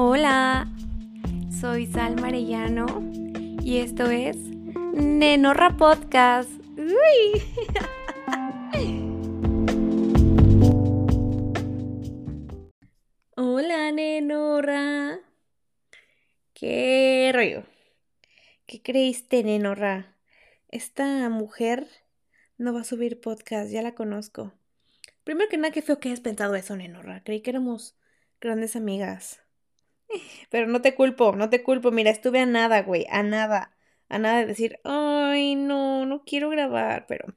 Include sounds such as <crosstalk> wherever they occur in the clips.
Hola, soy Sal Marellano y esto es Nenorra Podcast. Uy. <laughs> Hola, Nenorra. ¿Qué rollo? ¿Qué creíste, Nenorra? Esta mujer no va a subir podcast, ya la conozco. Primero que nada, qué feo que hayas pensado eso, Nenorra. Creí que éramos grandes amigas. Pero no te culpo, no te culpo. Mira, estuve a nada, güey, a nada. A nada de decir, ay, no, no quiero grabar. Pero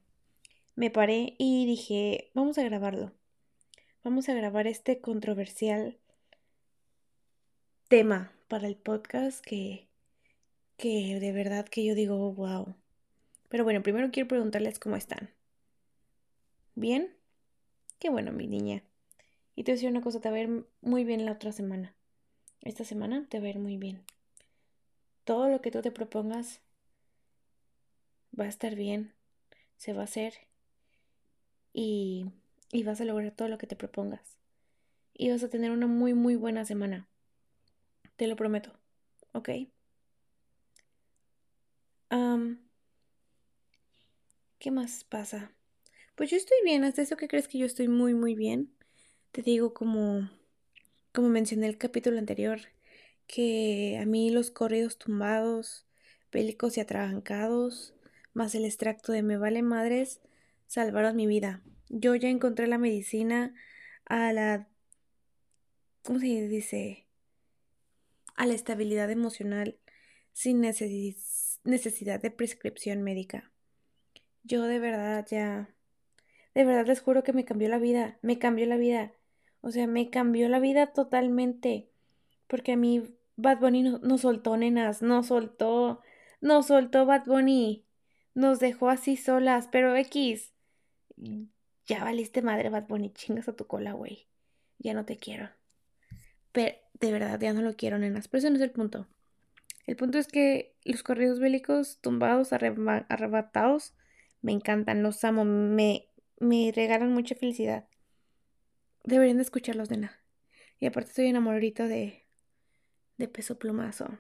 me paré y dije, vamos a grabarlo. Vamos a grabar este controversial tema para el podcast que, que de verdad que yo digo, wow. Pero bueno, primero quiero preguntarles cómo están. ¿Bien? Qué bueno, mi niña. Y te voy a decir una cosa, te va a ver muy bien la otra semana. Esta semana te va a ir muy bien. Todo lo que tú te propongas va a estar bien, se va a hacer y, y vas a lograr todo lo que te propongas. Y vas a tener una muy, muy buena semana. Te lo prometo. ¿Ok? ¿Qué más pasa? Pues yo estoy bien, hasta eso que crees que yo estoy muy, muy bien. Te digo como, como mencioné el capítulo anterior, que a mí los corridos tumbados, bélicos y atrabancados, más el extracto de me vale madres, salvaron mi vida. Yo ya encontré la medicina a la... ¿Cómo se dice? A la estabilidad emocional sin necesidad de prescripción médica. Yo de verdad ya, de verdad les juro que me cambió la vida, me cambió la vida. O sea, me cambió la vida totalmente. Porque a mí Bad Bunny no, soltó, nenas, no soltó, no soltó Bad Bunny. Nos dejó así solas, pero X. Ya valiste madre, Bad Bunny, chingas a tu cola, güey. Ya no te quiero. Pero de verdad, ya no lo quiero, nenas. Pero ese no es el punto. El punto es que los corridos bélicos tumbados, arrebatados, me encantan, los amo, me, me regalan mucha felicidad. Deberían de escucharlos, nena. Y aparte estoy enamoradito de, de peso plumazo.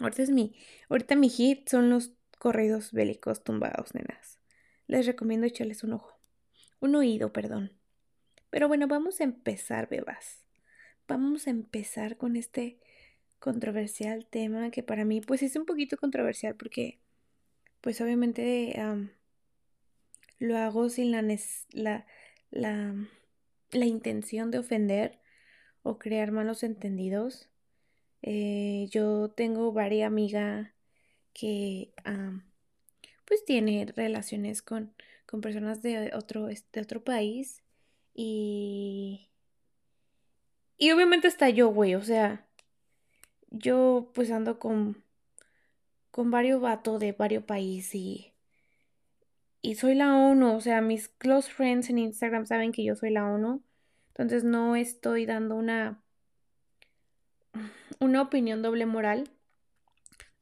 Ahorita es mi, ahorita mi hit son los corridos bélicos tumbados, nenas. Les recomiendo echarles un ojo. Un oído, perdón. Pero bueno, vamos a empezar, bebas. Vamos a empezar con este controversial tema que para mí pues es un poquito controversial porque pues obviamente lo hago sin la, la, la, la, intención de ofender o crear malos entendidos. Eh, yo tengo varias amigas que pues tiene relaciones con, con personas de otro, de otro país y... Y obviamente está yo, güey, o sea, yo pues ando con, con varios vatos de varios países y y soy la ONU, o sea, mis close friends en Instagram saben que yo soy la ONU, entonces no estoy dando una una opinión doble moral.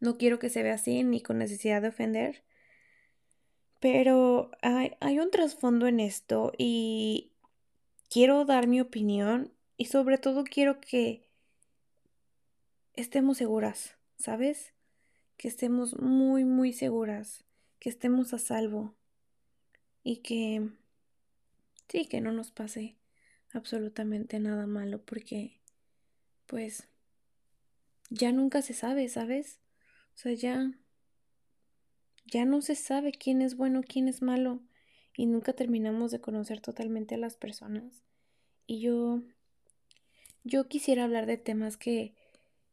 No quiero que se vea así ni con necesidad de ofender. Pero hay, hay un trasfondo en esto y quiero dar mi opinión y sobre todo quiero que estemos seguras, ¿sabes? Que estemos muy, muy seguras, que estemos a salvo y que sí, que no nos pase absolutamente nada malo porque pues ya nunca se sabe, ¿sabes? O sea, ya ya no se sabe quién es bueno, quién es malo y nunca terminamos de conocer totalmente a las personas. Y yo yo quisiera hablar de temas que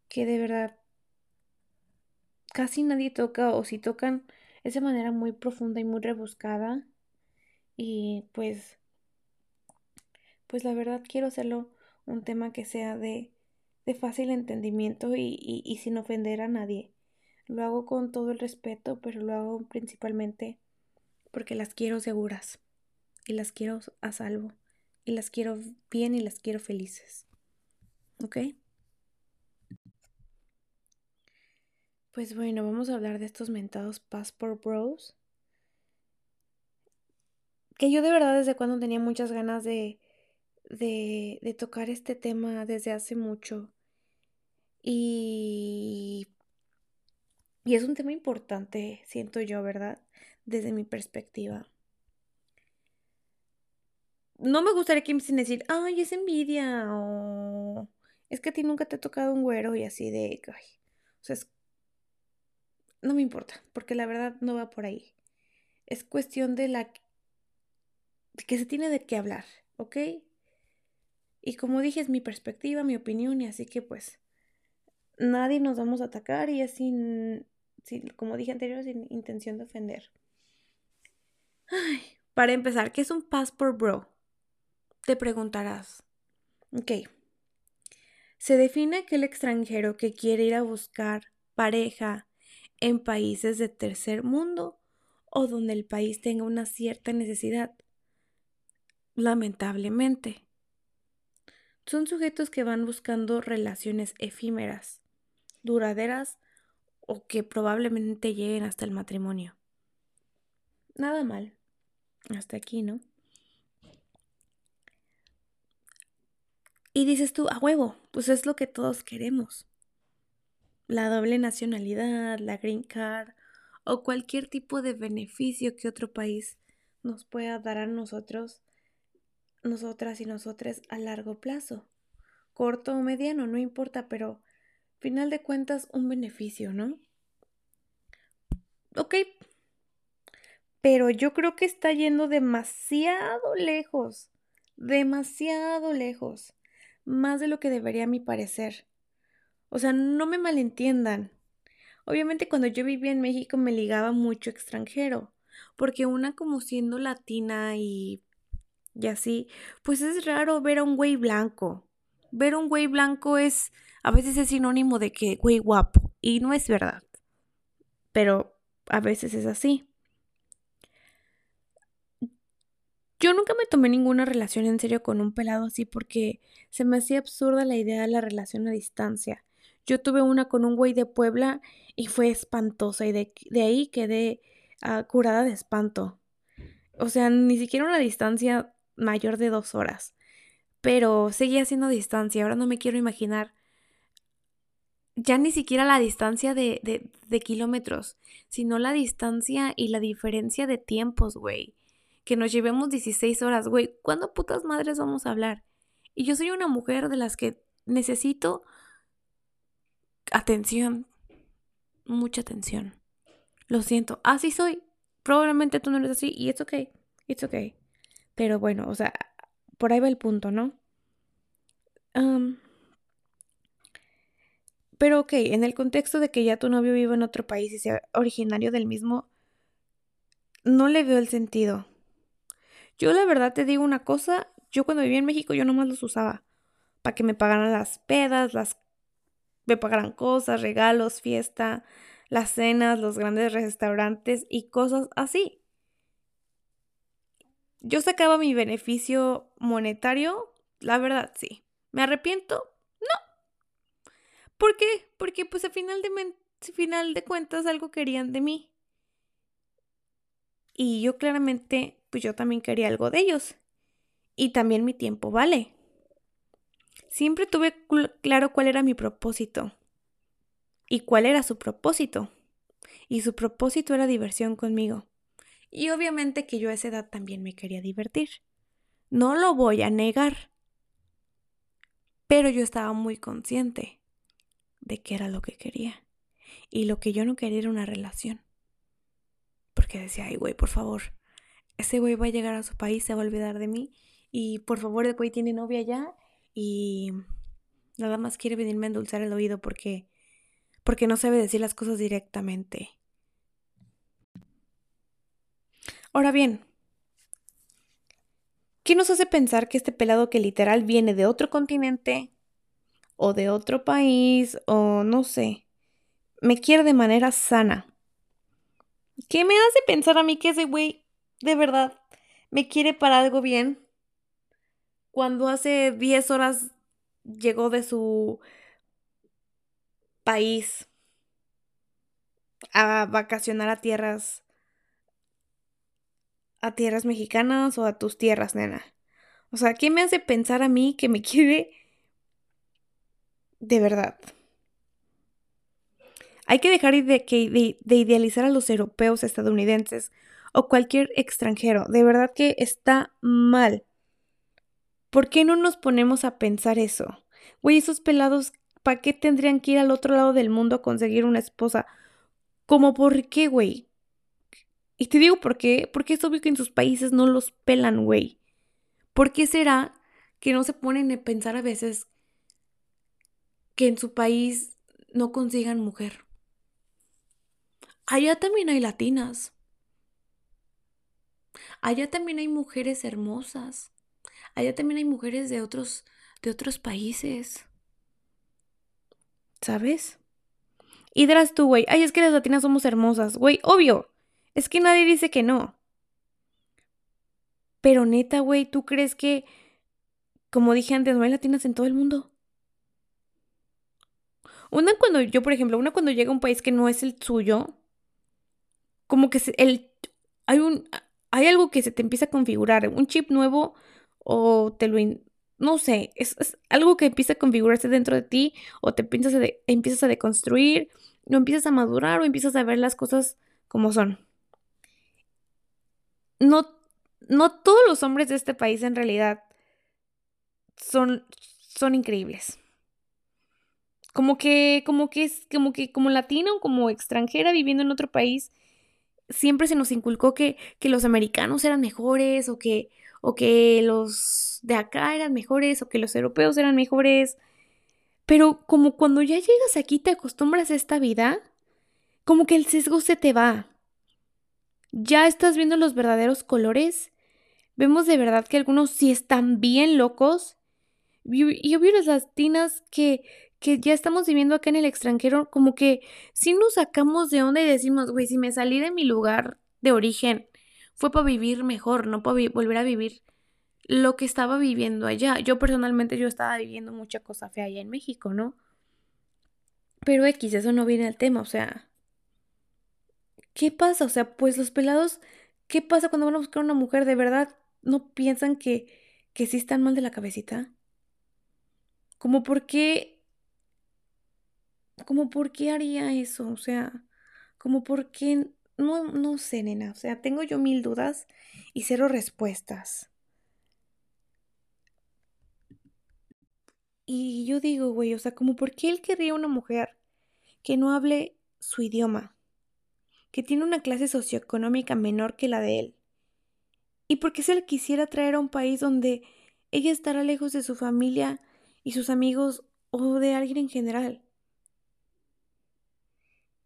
que de verdad casi nadie toca o si tocan es de manera muy profunda y muy rebuscada y pues, pues la verdad quiero hacerlo un tema que sea de, de fácil entendimiento y, y, y sin ofender a nadie. Lo hago con todo el respeto, pero lo hago principalmente porque las quiero seguras y las quiero a salvo y las quiero bien y las quiero felices. ¿Ok? Pues bueno, vamos a hablar de estos mentados Passport Bros que yo de verdad desde cuando tenía muchas ganas de, de, de tocar este tema desde hace mucho. Y, y es un tema importante, siento yo, ¿verdad? Desde mi perspectiva. No me gustaría que me sin decir, ay, es envidia o es que a ti nunca te ha tocado un güero y así de, o sea, no me importa, porque la verdad no va por ahí. Es cuestión de la que se tiene de qué hablar, ¿ok? Y como dije, es mi perspectiva, mi opinión, y así que pues nadie nos vamos a atacar y es sin, como dije anterior, sin intención de ofender. Para empezar, ¿qué es un passport bro? Te preguntarás. Ok. Se define aquel extranjero que quiere ir a buscar pareja en países de tercer mundo o donde el país tenga una cierta necesidad. Lamentablemente. Son sujetos que van buscando relaciones efímeras, duraderas o que probablemente lleguen hasta el matrimonio. Nada mal. Hasta aquí, ¿no? Y dices tú, a huevo, pues es lo que todos queremos. La doble nacionalidad, la green card o cualquier tipo de beneficio que otro país nos pueda dar a nosotros, nosotras y nosotras a largo plazo. Corto o mediano, no importa, pero final de cuentas un beneficio, ¿no? Ok. Pero yo creo que está yendo demasiado lejos, demasiado lejos, más de lo que debería a mi parecer. O sea, no me malentiendan. Obviamente cuando yo vivía en México me ligaba mucho extranjero, porque una como siendo latina y, y así, pues es raro ver a un güey blanco. Ver a un güey blanco es a veces es sinónimo de que, güey, guapo. Y no es verdad. Pero a veces es así. Yo nunca me tomé ninguna relación en serio con un pelado así porque se me hacía absurda la idea de la relación a distancia. Yo tuve una con un güey de Puebla y fue espantosa y de, ahí quedé ah, curada de espanto. O sea, ni siquiera una distancia mayor de dos horas. Pero seguía siendo distancia. Ahora no me quiero imaginar ya ni siquiera la distancia de, de, de kilómetros, sino la distancia y la diferencia de tiempos, güey. Que nos llevemos 16 horas, güey. ¿Cuándo putas madres vamos a hablar? Y yo soy una mujer de las que necesito atención. Mucha atención. Lo siento. Así soy. Probablemente tú no eres así y it's okay. It's okay. Pero bueno, o sea, por ahí va el punto, ¿no? Um, pero ok, en el contexto de que ya tu novio vive en otro país y sea originario del mismo, no le veo el sentido. Yo la verdad te digo una cosa, yo cuando vivía en México yo nomás los usaba para que me pagaran las pedas, las me pagaran cosas, regalos, fiesta, las cenas, los grandes restaurantes y cosas así. Yo sacaba mi beneficio monetario, la verdad sí. ¿Me arrepiento? ¿Por qué? Porque pues a final de, final de cuentas algo querían de mí. Y yo claramente, pues yo también quería algo de ellos. Y también mi tiempo vale. Siempre tuve claro cuál era mi propósito. Y cuál era su propósito. Y su propósito era diversión conmigo. Y obviamente que yo a esa edad también me quería divertir. No lo voy a negar. Pero yo estaba muy consciente de qué era lo que quería. Y lo que yo no quería era una relación. Porque decía, ay, güey, por favor, ese güey va a llegar a su país, se va a olvidar de mí. Y por favor, el güey tiene novia ya y nada más quiere venirme a endulzar el oído porque, porque no sabe decir las cosas directamente. Ahora bien, ¿qué nos hace pensar que este pelado que literal viene de otro continente, o de otro país o no sé, me quiere de manera sana. ¿Qué me hace pensar a mí que ese güey de verdad me quiere para algo bien? Cuando hace 10 horas llegó de su país a vacacionar a tierras a tierras mexicanas o a tus tierras, nena. O sea, ¿qué me hace pensar a mí que me <laughs> quiere de verdad. Hay que dejar de, de idealizar a los europeos, estadounidenses o cualquier extranjero. De verdad que está mal. ¿Por qué no nos ponemos a pensar eso? Güey, esos pelados, ¿para qué tendrían que ir al otro lado del mundo a conseguir una esposa? ¿Cómo por qué, güey? Y te digo por qué, porque es obvio que en sus países no los pelan, güey. ¿Por qué será que no se ponen a pensar a veces que en su país no consigan mujer? Allá también hay latinas. Allá también hay mujeres hermosas. Allá también hay mujeres de otros, de otros países. ¿Sabes? Y dirás tú, güey, ay, es que las latinas somos hermosas. Güey, obvio. Es que nadie dice que no. Pero neta, güey, ¿tú crees que, como dije antes, no hay latinas en todo el mundo? Una cuando yo, por ejemplo, una cuando llega a un país que no es el suyo, como que el, hay un, hay algo que se te empieza a configurar, un chip nuevo o te lo... No sé, es, algo que empieza a configurarse dentro de ti o te empiezas a, empiezas a deconstruir, o empiezas a madurar o empiezas a ver las cosas como son. No, no todos los hombres de este país en realidad son, son increíbles. Como que, como que es, como que, como latina o como extranjera viviendo en otro país, siempre se nos inculcó que, que los americanos eran mejores o que, o que los de acá eran mejores o que los europeos eran mejores. Pero como cuando ya llegas aquí te acostumbras a esta vida, como que el sesgo se te va. Ya estás viendo los verdaderos colores. Vemos de verdad que algunos sí están bien locos. Y obvio las latinas que, que ya estamos viviendo acá en el extranjero, como que si nos sacamos de onda y decimos, güey, si me salí de mi lugar de origen, fue para vivir mejor, no para volver a vivir lo que estaba viviendo allá. Yo personalmente yo estaba viviendo mucha cosa fea allá en México, ¿no? Pero X, eso no viene al tema, o sea, ¿qué pasa? O sea, pues los pelados, ¿qué pasa cuando van a buscar una mujer? ¿De verdad no piensan que, que sí están mal de la cabecita? Como por qué como por qué haría eso, o sea, como por qué, no, no sé, nena, o sea, tengo yo mil dudas y cero respuestas. Y yo digo, güey, o sea, como por qué él querría una mujer que no hable su idioma, que tiene una clase socioeconómica menor que la de él. ¿Y por qué se le quisiera traer a un país donde ella estará lejos de su familia y sus amigos o de alguien en general?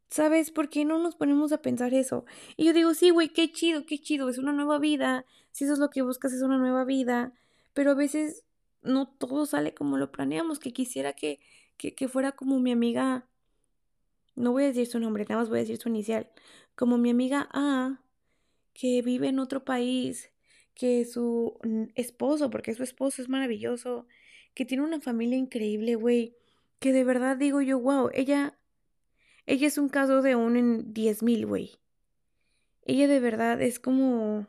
¿Sabes? ¿Por qué no nos ponemos a pensar eso? Y yo digo, sí, güey, qué chido, qué chido, es una nueva vida. Si eso es lo que buscas, es una nueva vida. Pero a veces no todo sale como lo planeamos, que quisiera que, que, que fuera como mi amiga. No voy a decir su nombre, nada más voy a decir su inicial. Como mi amiga A, que vive en otro país, que su esposo, porque su esposo es maravilloso, que tiene una familia increíble, güey. Que de verdad digo yo, wow, ella ella es un caso de un en diez mil, güey. Ella de verdad es como...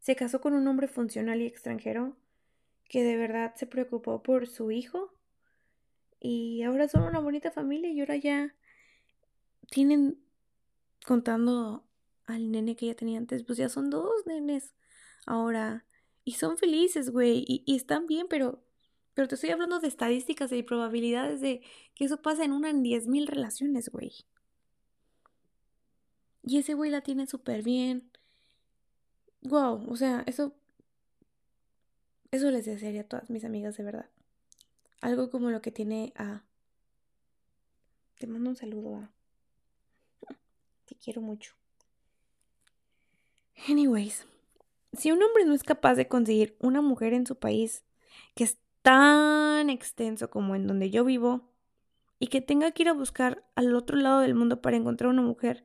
Se casó con un hombre funcional y extranjero que de verdad se preocupó por su hijo. Y ahora son una bonita familia y ahora ya tienen, contando al nene que ya tenía antes, pues ya son dos nenes ahora. Y son felices, güey. Y, están bien, pero pero te estoy hablando de estadísticas y probabilidades de que eso pasa en una en 10.000 relaciones, güey. Y ese güey la tiene súper bien. Wow, o sea, eso. Eso les desearía a todas mis amigas de verdad. Algo como lo que tiene a. Te mando un saludo a. Te quiero mucho. Anyways, si un hombre no es capaz de conseguir una mujer en su país que es tan extenso como en donde yo vivo y que tenga que ir a buscar al otro lado del mundo para encontrar una mujer,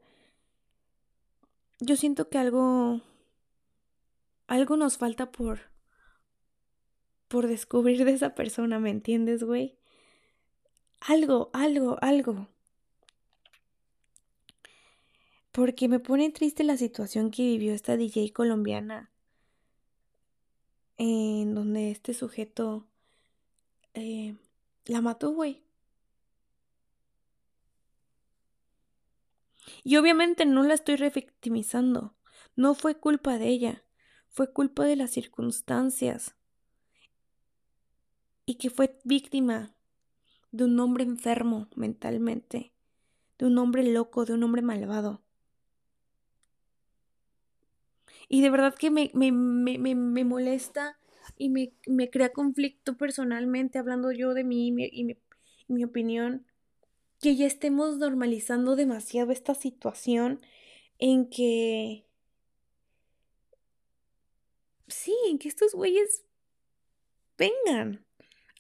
yo siento que algo algo nos falta por por descubrir de esa persona, ¿me entiendes, güey? Algo, algo, algo. Porque me pone triste la situación que vivió esta DJ colombiana en donde este sujeto eh, la mató, güey. Y obviamente no la estoy revictimizando. No fue culpa de ella, fue culpa de las circunstancias. Y que fue víctima de un hombre enfermo mentalmente, de un hombre loco, de un hombre malvado. Y de verdad que me, me, me, me molesta y me, crea conflicto personalmente, hablando yo de mí y mi, mi opinión, que ya estemos normalizando demasiado esta situación en que... Sí, en que estos güeyes vengan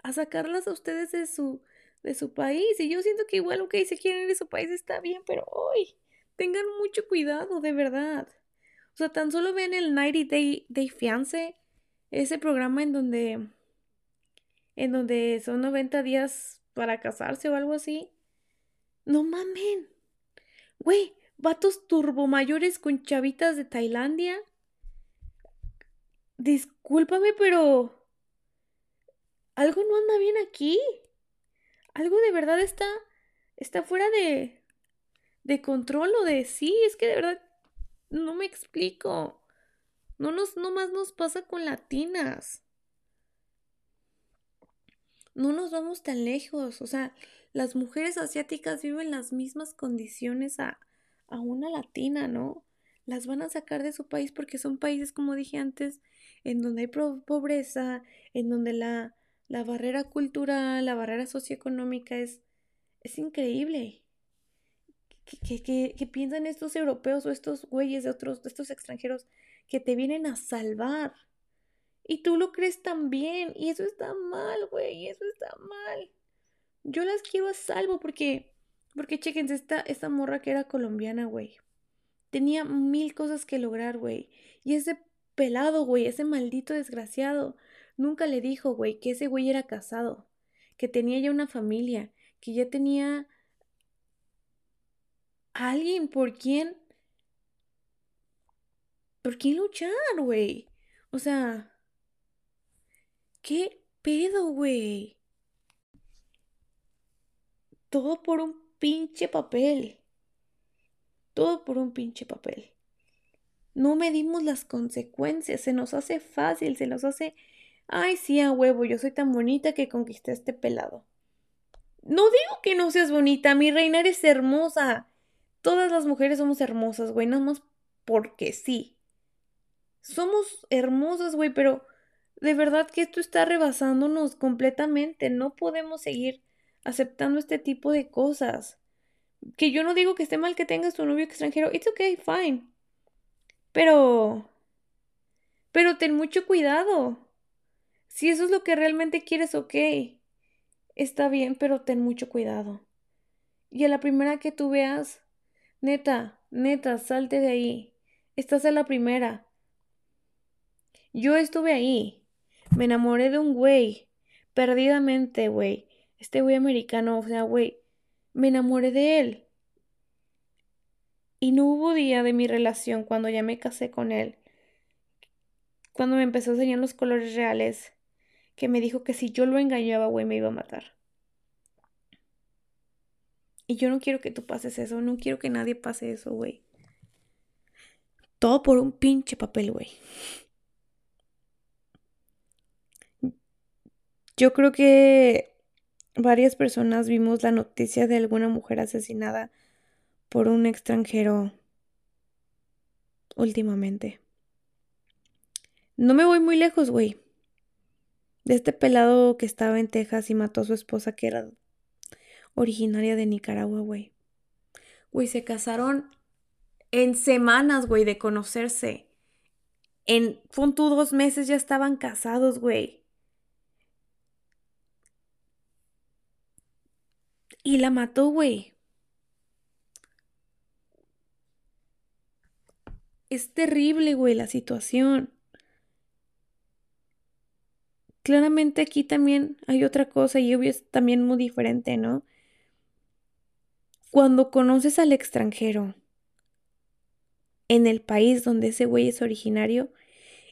a sacarlas a ustedes de su, de su país. Y yo siento que igual que se quieren de su país está bien, pero hoy tengan mucho cuidado, de verdad. O sea, tan solo ven el 90 Day, Day Fiance, ese programa en donde, en donde son 90 días para casarse o algo así. No mamen. Güey, vatos turbomayores con chavitas de Tailandia. Discúlpame, pero... Algo no anda bien aquí. Algo de verdad está... Está fuera de... De control o de... Sí, es que de verdad... No me explico. No nos... No más nos pasa con latinas. No nos vamos tan lejos. O sea, las mujeres asiáticas viven las mismas condiciones a, a una latina, ¿no? Las van a sacar de su país porque son países, como dije antes, en donde hay pobreza, en donde la, la barrera cultural, la barrera socioeconómica es, es increíble. ¿Qué, piensan estos europeos o estos güeyes de otros, de estos extranjeros que te vienen a salvar? Y tú lo crees también. Y eso está mal, güey. Eso está mal yo las quiero a salvo porque, porque chequense, esta, esta morra que era colombiana, güey. Tenía mil cosas que lograr, güey. Y ese pelado, güey, ese maldito desgraciado, nunca le dijo, güey, que ese güey era casado, que tenía ya una familia, que ya tenía alguien por quien... ¿Por quién luchar, güey? O sea... ¿Qué pedo, güey? Todo por un pinche papel. Todo por un pinche papel. No medimos las consecuencias, se nos hace fácil, se nos hace, ay, sí, a huevo, yo soy tan bonita que conquisté este pelado. No digo que no seas bonita, mi reina eres hermosa. Todas las mujeres somos hermosas, güey, nada más porque sí. Somos hermosas, güey, pero de verdad que esto está rebasándonos completamente. No podemos seguir aceptando este tipo de cosas. Que yo no digo que esté mal que tengas tu novio extranjero. It's okay, fine. Pero... Pero ten mucho cuidado. Si eso es lo que realmente quieres, ok. Está bien, pero ten mucho cuidado. Y a la primera que tú veas, neta, neta, salte de ahí. Estás a la primera. Yo estuve ahí. Me enamoré de un güey. Perdidamente, güey este güey americano, o sea, güey, me enamoré de él. Y no hubo día de mi relación cuando ya me casé con él, cuando me empezó a enseñar los colores reales, que me dijo que si yo lo engañaba, güey, me iba a matar. Y yo no quiero que tú pases eso, no quiero que nadie pase eso, güey. Todo por un pinche papel, güey. Yo creo que varias personas vimos la noticia de alguna mujer asesinada por un extranjero últimamente. No me voy muy lejos, güey. De este pelado que estaba en Texas y mató a su esposa que era originaria de Nicaragua, güey. Güey, se casaron en semanas, güey, de conocerse. En punto dos meses ya estaban casados, güey. Y la mató, güey. Es terrible, güey, la situación. Claramente aquí también hay otra cosa y obvio es también muy diferente, ¿no? Cuando conoces al extranjero en el país donde ese güey es originario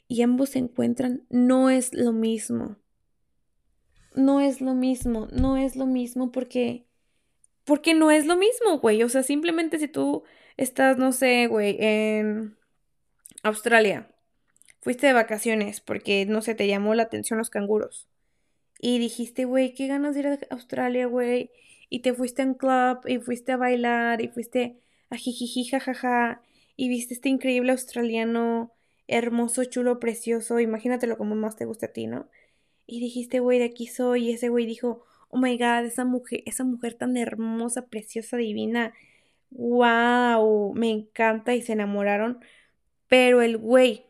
y ambos se encuentran, no es lo mismo. No es lo mismo, no es lo mismo porque porque no es lo mismo, güey. O sea, simplemente si tú estás, no sé, güey, en Australia. Fuiste de vacaciones porque, no sé, te llamó la atención los canguros. Y dijiste, güey, qué ganas de ir a Australia, güey. Y te fuiste a un club y fuiste a bailar y fuiste a jijiji, jajaja. Y viste este increíble australiano, hermoso, chulo, precioso. Imagínatelo como más te gusta a ti, ¿no? Y dijiste, güey, de aquí soy. Y ese güey dijo, oh my god, esa mujer, esa mujer tan hermosa, preciosa, divina. Wow, me encanta. Y se enamoraron. Pero el güey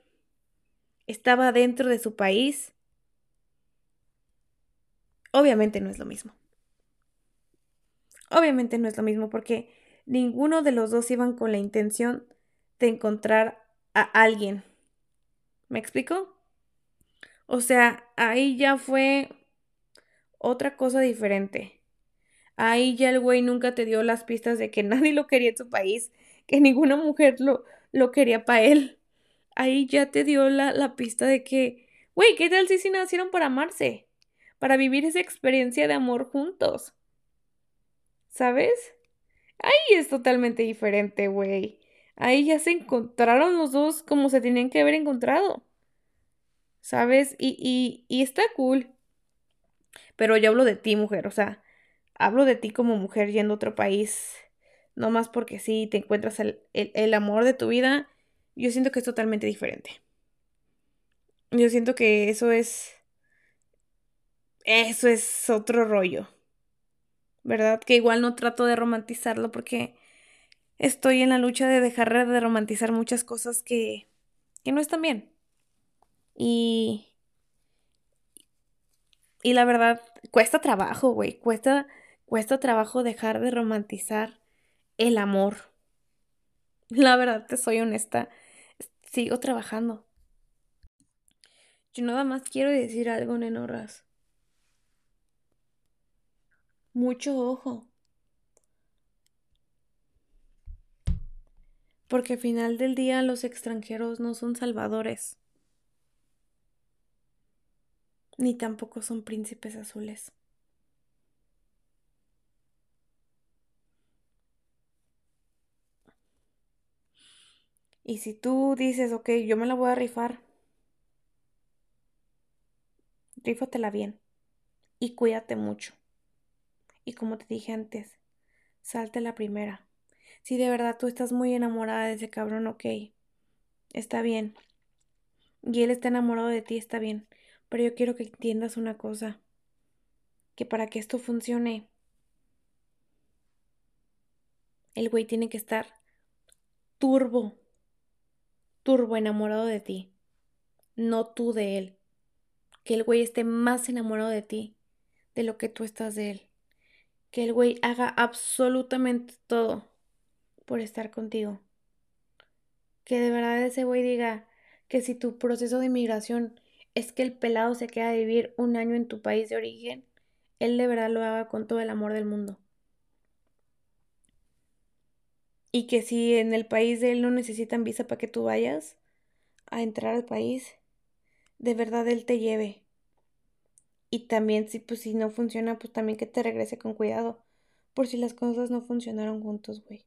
estaba dentro de su país Obviamente no es lo mismo. Obviamente no es lo mismo porque ninguno de los dos iban con la intención de encontrar a alguien. ¿Me explico? O sea, ahí ya fue otra cosa diferente. Ahí ya el güey nunca te dio las pistas de que <laughs> nadie lo quería en su país, que ninguna mujer lo, lo quería para él. Ahí ya te dio la, la pista de que, güey, ¿qué tal si se nacieron para amarse? para vivir esa experiencia de amor juntos. ¿Sabes? Ahí es totalmente diferente, güey. Ahí ya se encontraron los dos como se tenían que haber encontrado. ¿Sabes? Y, y, y está cool. Pero yo hablo de ti, mujer. O sea, hablo de ti como mujer yendo a otro país. No más porque sí te encuentras el, el amor de tu vida. Yo siento que es totalmente diferente. Yo siento que eso es eso es otro rollo. ¿Verdad? Que igual no trato de romantizarlo porque estoy en la lucha de dejar de romantizar muchas cosas que, que no están bien. Y... Y la verdad, cuesta trabajo, güey. Cuesta, cuesta trabajo dejar de romantizar el amor. La verdad, te soy honesta. Sigo trabajando. Yo nada más quiero decir algo, nenorras mucho ojo. Porque al final del día los extranjeros no son salvadores. Ni tampoco son príncipes azules. Y si tú dices, ok, yo me la voy a rifar, rífatela bien y cuídate mucho. Y como te dije antes, salte la primera. Si de verdad tú estás muy enamorada de ese cabrón, ok, está bien. Y él está enamorado de ti, está bien. Pero yo quiero que entiendas una cosa. Que para que esto funcione, el güey tiene que estar turbo, turbo enamorado de ti. No tú de él. Que el güey esté más enamorado de ti de lo que tú estás de él que el güey haga absolutamente todo por estar contigo. Que de verdad ese güey diga que si tu proceso de inmigración es que el pelado se queda a vivir un año en tu país de origen, él de verdad lo haga con todo el amor del mundo. Y que si en el país de él no necesitan visa para que tú vayas a entrar al país, de verdad él te lleve y también si pues si no funciona, pues también que te regrese con cuidado. Por si las cosas no funcionaron juntos, güey.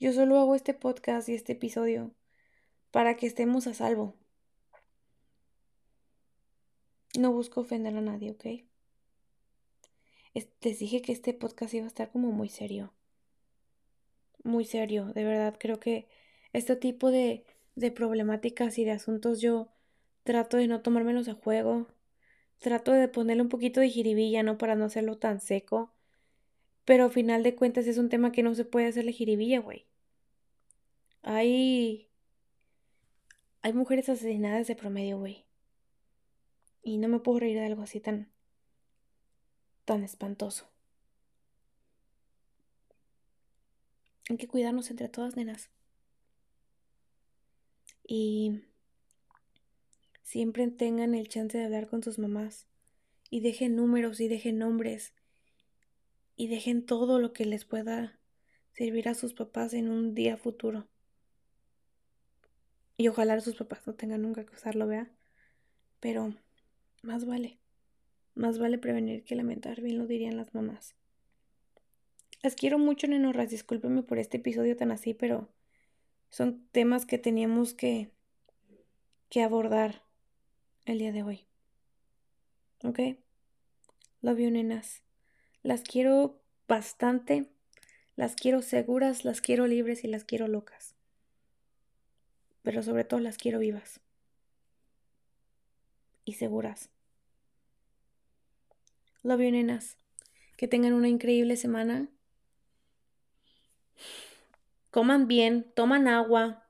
Yo solo hago este podcast y este episodio para que estemos a salvo. No busco ofender a nadie, ¿ok? Les dije que este podcast iba a estar como muy serio. Muy serio, de verdad. Creo que este tipo de, de problemáticas y de asuntos yo Trato de no tomármelos a juego. Trato de ponerle un poquito de jiribilla, ¿no? Para no hacerlo tan seco. Pero al final de cuentas es un tema que no se puede hacerle jiribilla, güey. Hay. Hay mujeres asesinadas de promedio, güey. Y no me puedo reír de algo así tan. Tan espantoso. Hay que cuidarnos entre todas, nenas. Y siempre tengan el chance de hablar con sus mamás y dejen números y dejen nombres y dejen todo lo que les pueda servir a sus papás en un día futuro. Y ojalá sus papás no tengan nunca que usarlo, vea. Pero más vale. Más vale prevenir que lamentar, bien lo dirían las mamás. Las quiero mucho, nenorras. Discúlpenme por este episodio tan así, pero son temas que teníamos que, que abordar el día de hoy. ¿Ok? Love you, nenas. Las quiero bastante. Las quiero seguras, las quiero libres y las quiero locas. Pero sobre todo las quiero vivas. Y seguras. Love you, nenas. Que tengan una increíble semana. Coman bien, toman agua.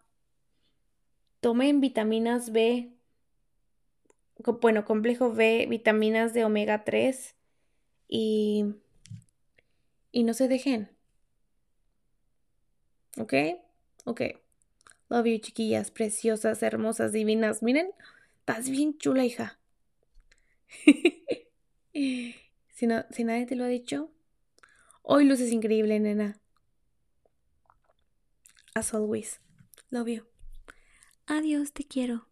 Tomen vitaminas B. Bueno, complejo B, vitaminas de omega 3. Y, y no se dejen. ¿Ok? Ok. Love you, chiquillas, preciosas, hermosas, divinas. Miren, estás bien chula, hija. <laughs> si, no, si nadie te lo ha dicho, hoy luces increíble, nena. As always. Love you. Adiós, te quiero.